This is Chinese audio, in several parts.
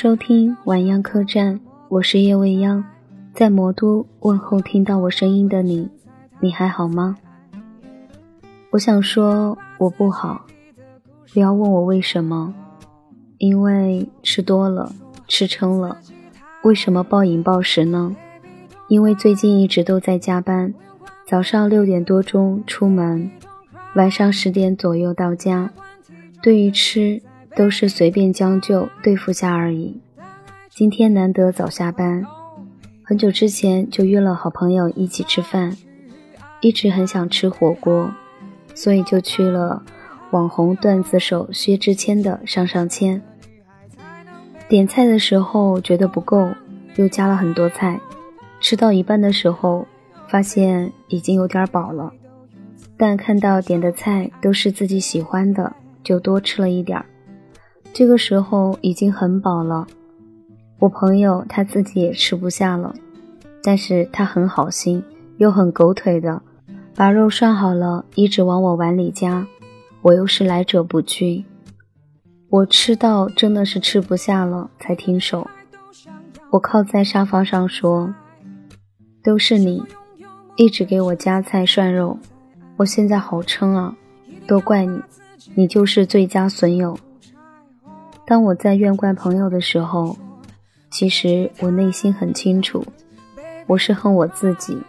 收听晚央客栈，我是夜未央，在魔都问候听到我声音的你，你还好吗？我想说我不好，不要问我为什么，因为吃多了，吃撑了。为什么暴饮暴食呢？因为最近一直都在加班，早上六点多钟出门，晚上十点左右到家。对于吃。都是随便将就对付下而已。今天难得早下班，很久之前就约了好朋友一起吃饭，一直很想吃火锅，所以就去了网红段子手薛之谦的上上签。点菜的时候觉得不够，又加了很多菜，吃到一半的时候发现已经有点饱了，但看到点的菜都是自己喜欢的，就多吃了一点儿。这个时候已经很饱了，我朋友他自己也吃不下了，但是他很好心又很狗腿的，把肉涮好了，一直往我碗里夹。我又是来者不拒，我吃到真的是吃不下了才停手。我靠在沙发上说：“都是你，一直给我夹菜涮肉，我现在好撑啊，都怪你，你就是最佳损友。”当我在怨怪朋友的时候，其实我内心很清楚，我是恨我自己。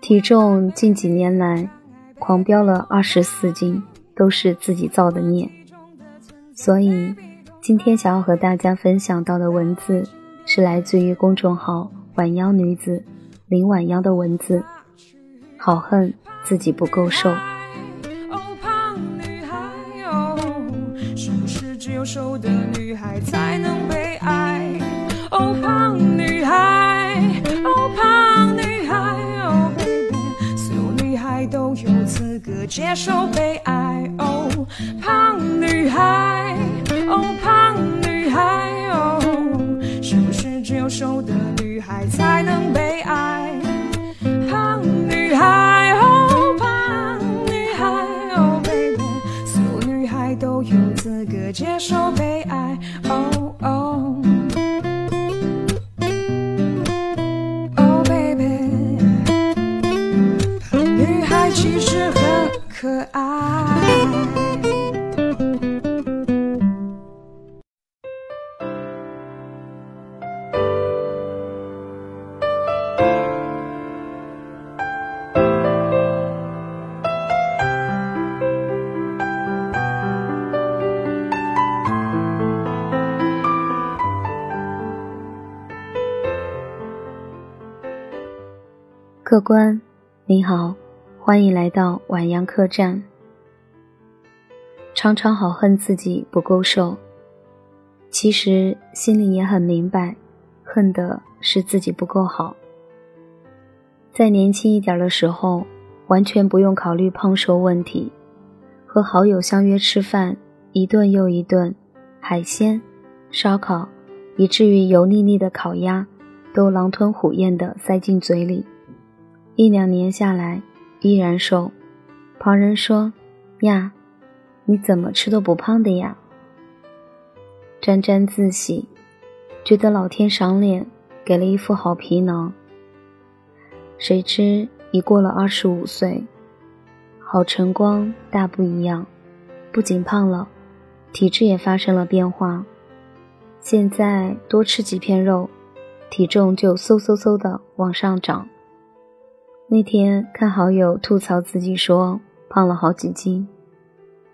体重近几年来狂飙了二十四斤，都是自己造的孽。所以今天想要和大家分享到的文字，是来自于公众号“晚妖女子”林晚妖的文字。好恨自己不够瘦。瘦的女孩才能被爱。哦，胖女孩，哦，胖女孩，哦，baby，所有女孩都有资格接受被爱。哦，胖女孩，哦，胖女孩，哦，是不是只有瘦的手背客官，你好，欢迎来到晚阳客栈。常常好恨自己不够瘦，其实心里也很明白，恨的是自己不够好。在年轻一点的时候，完全不用考虑胖瘦问题，和好友相约吃饭，一顿又一顿，海鲜、烧烤，以至于油腻腻的烤鸭，都狼吞虎咽地塞进嘴里。一两年下来，依然瘦。旁人说：“呀，你怎么吃都不胖的呀？”沾沾自喜，觉得老天赏脸，给了一副好皮囊。谁知已过了二十五岁，好晨光大不一样，不仅胖了，体质也发生了变化。现在多吃几片肉，体重就嗖嗖嗖的往上涨。那天看好友吐槽自己说胖了好几斤，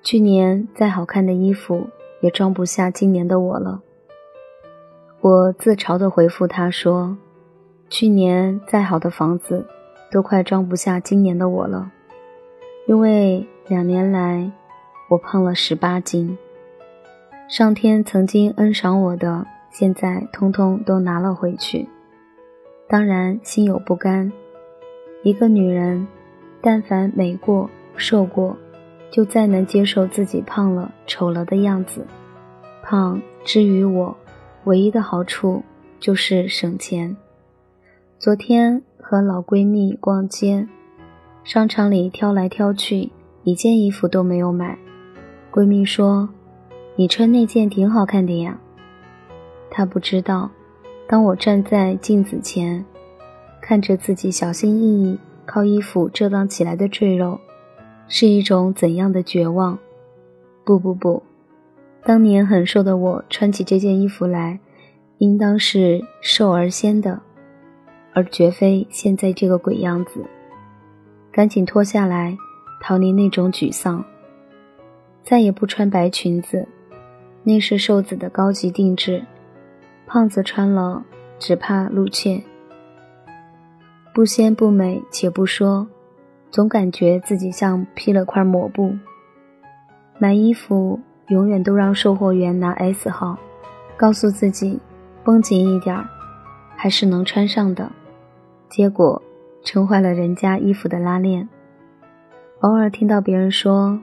去年再好看的衣服也装不下今年的我了。我自嘲地回复他说：“去年再好的房子都快装不下今年的我了，因为两年来我胖了十八斤。上天曾经恩赏我的，现在通通都拿了回去，当然心有不甘。”一个女人，但凡美过、瘦过，就再能接受自己胖了、丑了的样子。胖之于我，唯一的好处就是省钱。昨天和老闺蜜逛街，商场里挑来挑去，一件衣服都没有买。闺蜜说：“你穿那件挺好看的呀。”她不知道，当我站在镜子前，看着自己小心翼翼靠衣服遮挡起来的赘肉，是一种怎样的绝望。不不不，当年很瘦的我穿起这件衣服来，应当是瘦而仙的，而绝非现在这个鬼样子。赶紧脱下来，逃离那种沮丧。再也不穿白裙子，那是瘦子的高级定制。胖子穿了，只怕露怯。不鲜不美，且不说，总感觉自己像披了块抹布。买衣服永远都让售货员拿 S 号，告诉自己绷紧一点儿，还是能穿上的。结果撑坏了人家衣服的拉链。偶尔听到别人说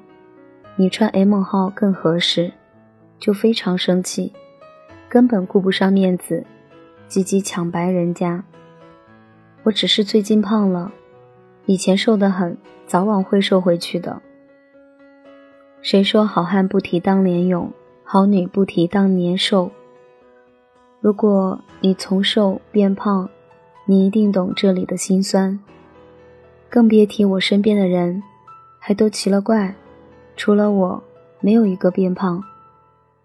你穿 M 号更合适，就非常生气，根本顾不上面子，积极抢白人家。我只是最近胖了，以前瘦得很，早晚会瘦回去的。谁说好汉不提当年勇，好女不提当年瘦？如果你从瘦变胖，你一定懂这里的辛酸。更别提我身边的人，还都奇了怪，除了我，没有一个变胖。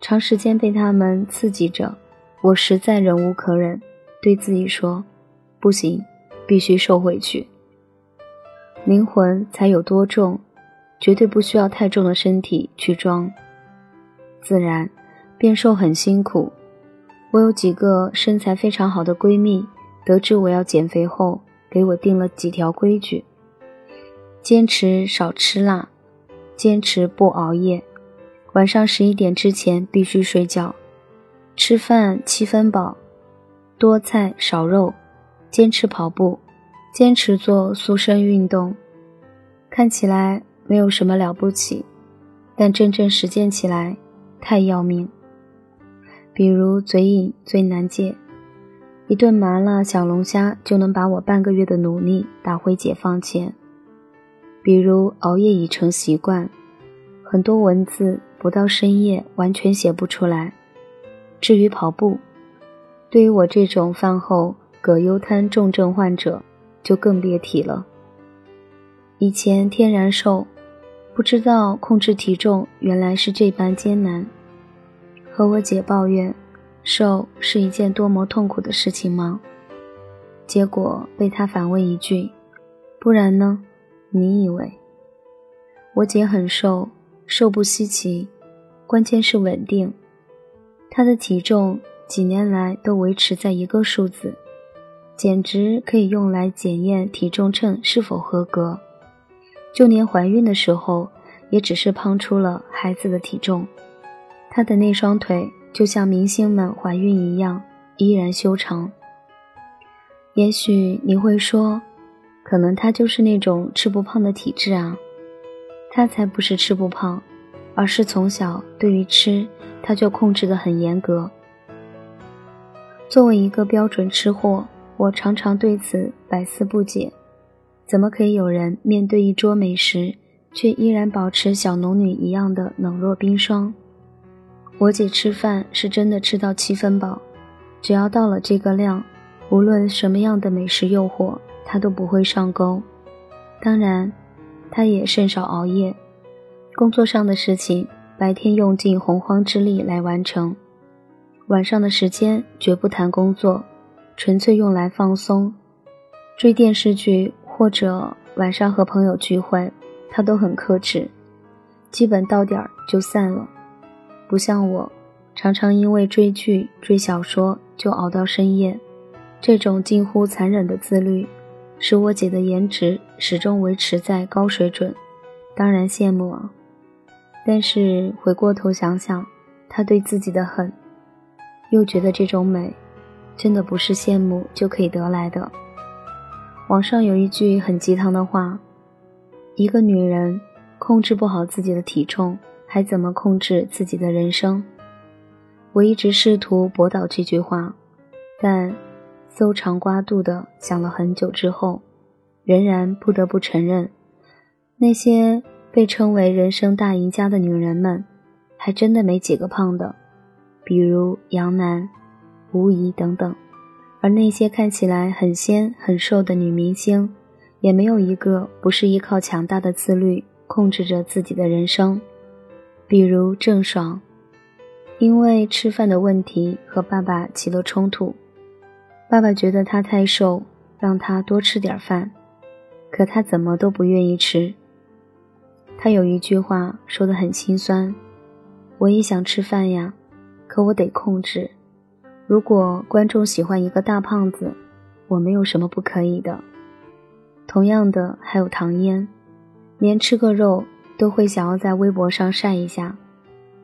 长时间被他们刺激着，我实在忍无可忍，对自己说：不行，必须瘦回去。灵魂才有多重？绝对不需要太重的身体去装，自然变瘦很辛苦。我有几个身材非常好的闺蜜，得知我要减肥后，给我定了几条规矩：坚持少吃辣，坚持不熬夜，晚上十一点之前必须睡觉，吃饭七分饱，多菜少肉，坚持跑步，坚持做塑身运动。看起来。没有什么了不起，但真正实践起来太要命。比如嘴瘾最难戒，一顿麻辣小龙虾就能把我半个月的努力打回解放前。比如熬夜已成习惯，很多文字不到深夜完全写不出来。至于跑步，对于我这种饭后葛优瘫重症患者就更别提了。以前天然瘦。不知道控制体重原来是这般艰难，和我姐抱怨瘦是一件多么痛苦的事情吗？结果被她反问一句：“不然呢？你以为？”我姐很瘦，瘦不稀奇，关键是稳定。她的体重几年来都维持在一个数字，简直可以用来检验体重秤是否合格。就连怀孕的时候，也只是胖出了孩子的体重。她的那双腿就像明星们怀孕一样，依然修长。也许你会说，可能她就是那种吃不胖的体质啊。她才不是吃不胖，而是从小对于吃，她就控制得很严格。作为一个标准吃货，我常常对此百思不解。怎么可以有人面对一桌美食，却依然保持小龙女一样的冷若冰霜？我姐吃饭是真的吃到七分饱，只要到了这个量，无论什么样的美食诱惑，她都不会上钩。当然，她也甚少熬夜，工作上的事情白天用尽洪荒之力来完成，晚上的时间绝不谈工作，纯粹用来放松，追电视剧。或者晚上和朋友聚会，他都很克制，基本到点儿就散了。不像我，常常因为追剧、追小说就熬到深夜。这种近乎残忍的自律，使我姐的颜值始终维持在高水准，当然羡慕啊。但是回过头想想，她对自己的狠，又觉得这种美，真的不是羡慕就可以得来的。网上有一句很鸡汤的话：“一个女人控制不好自己的体重，还怎么控制自己的人生？”我一直试图驳倒这句话，但搜肠刮肚的想了很久之后，仍然不得不承认，那些被称为人生大赢家的女人们，还真的没几个胖的。比如杨楠，吴仪等等。而那些看起来很纤很瘦的女明星，也没有一个不是依靠强大的自律控制着自己的人生。比如郑爽，因为吃饭的问题和爸爸起了冲突，爸爸觉得她太瘦，让她多吃点饭，可她怎么都不愿意吃。她有一句话说的很心酸：“我也想吃饭呀，可我得控制。”如果观众喜欢一个大胖子，我没有什么不可以的。同样的，还有唐嫣，连吃个肉都会想要在微博上晒一下，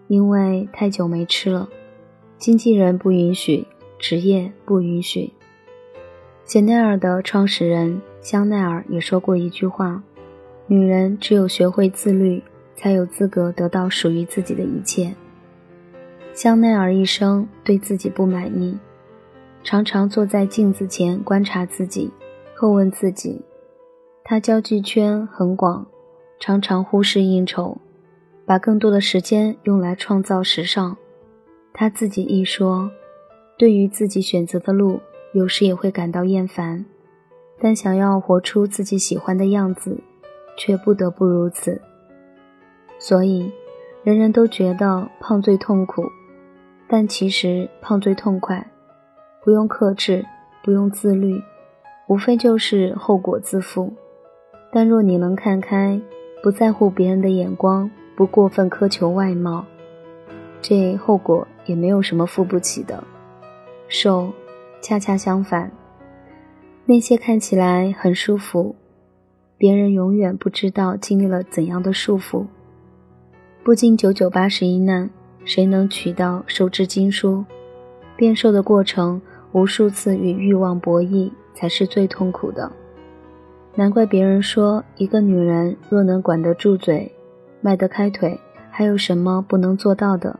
因为太久没吃了，经纪人不允许，职业不允许。香奈儿的创始人香奈儿也说过一句话：女人只有学会自律，才有资格得到属于自己的一切。香奈儿一生对自己不满意，常常坐在镜子前观察自己，后问自己。他交际圈很广，常常忽视应酬，把更多的时间用来创造时尚。他自己一说，对于自己选择的路，有时也会感到厌烦，但想要活出自己喜欢的样子，却不得不如此。所以，人人都觉得胖最痛苦。但其实胖最痛快，不用克制，不用自律，无非就是后果自负。但若你能看开，不在乎别人的眼光，不过分苛求外貌，这后果也没有什么付不起的。瘦，恰恰相反，那些看起来很舒服，别人永远不知道经历了怎样的束缚，不经九九八十一难。谁能取到手执经书？变瘦的过程，无数次与欲望博弈，才是最痛苦的。难怪别人说，一个女人若能管得住嘴，迈得开腿，还有什么不能做到的？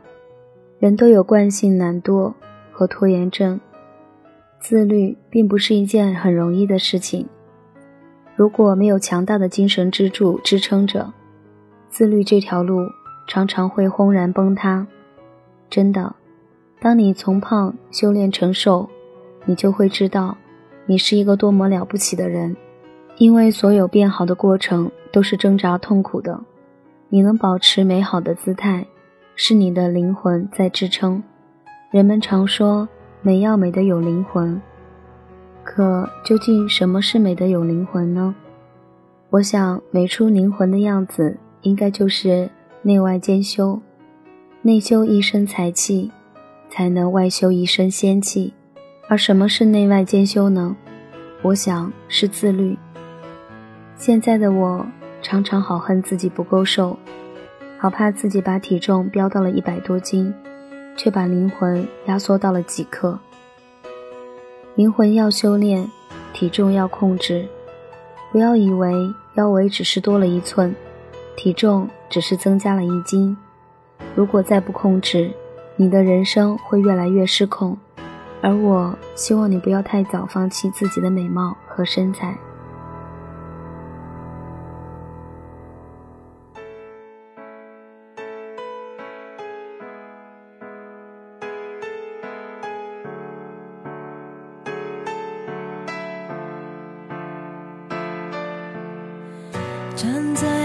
人都有惯性懒惰和拖延症，自律并不是一件很容易的事情。如果没有强大的精神支柱支撑着，自律这条路常常会轰然崩塌。真的，当你从胖修炼成瘦，你就会知道，你是一个多么了不起的人。因为所有变好的过程都是挣扎痛苦的，你能保持美好的姿态，是你的灵魂在支撑。人们常说美要美得有灵魂，可究竟什么是美得有灵魂呢？我想，美出灵魂的样子，应该就是内外兼修。内修一身才气，才能外修一身仙气。而什么是内外兼修呢？我想是自律。现在的我常常好恨自己不够瘦，好怕自己把体重飙到了一百多斤，却把灵魂压缩到了几克。灵魂要修炼，体重要控制。不要以为腰围只是多了一寸，体重只是增加了一斤。如果再不控制，你的人生会越来越失控。而我希望你不要太早放弃自己的美貌和身材。站在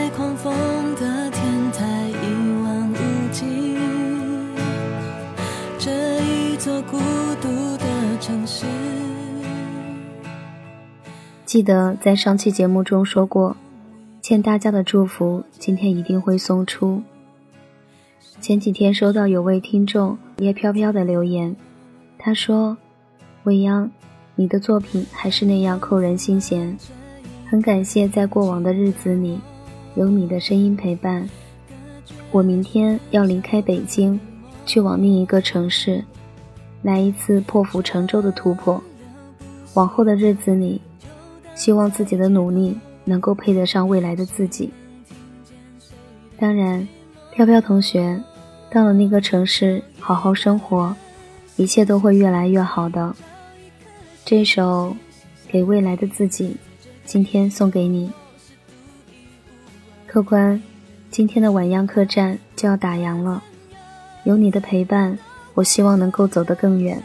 记得在上期节目中说过，欠大家的祝福，今天一定会送出。前几天收到有位听众叶飘飘的留言，他说：“未央，你的作品还是那样扣人心弦，很感谢在过往的日子里有你的声音陪伴。我明天要离开北京，去往另一个城市。”来一次破釜沉舟的突破。往后的日子里，希望自己的努力能够配得上未来的自己。当然，飘飘同学，到了那个城市好好生活，一切都会越来越好的。这首《给未来的自己》，今天送给你。客官，今天的晚央客栈就要打烊了，有你的陪伴。我希望能够走得更远，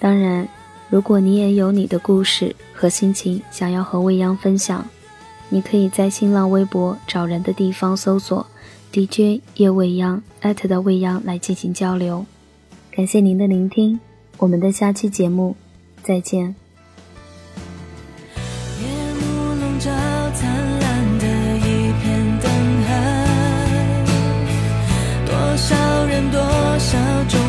当然，如果你也有你的故事和心情想要和未央分享，你可以在新浪微博找人的地方搜索 DJ 叶未央艾特的未央来进行交流。感谢您的聆听，我们的下期节目再见。多少人，多少种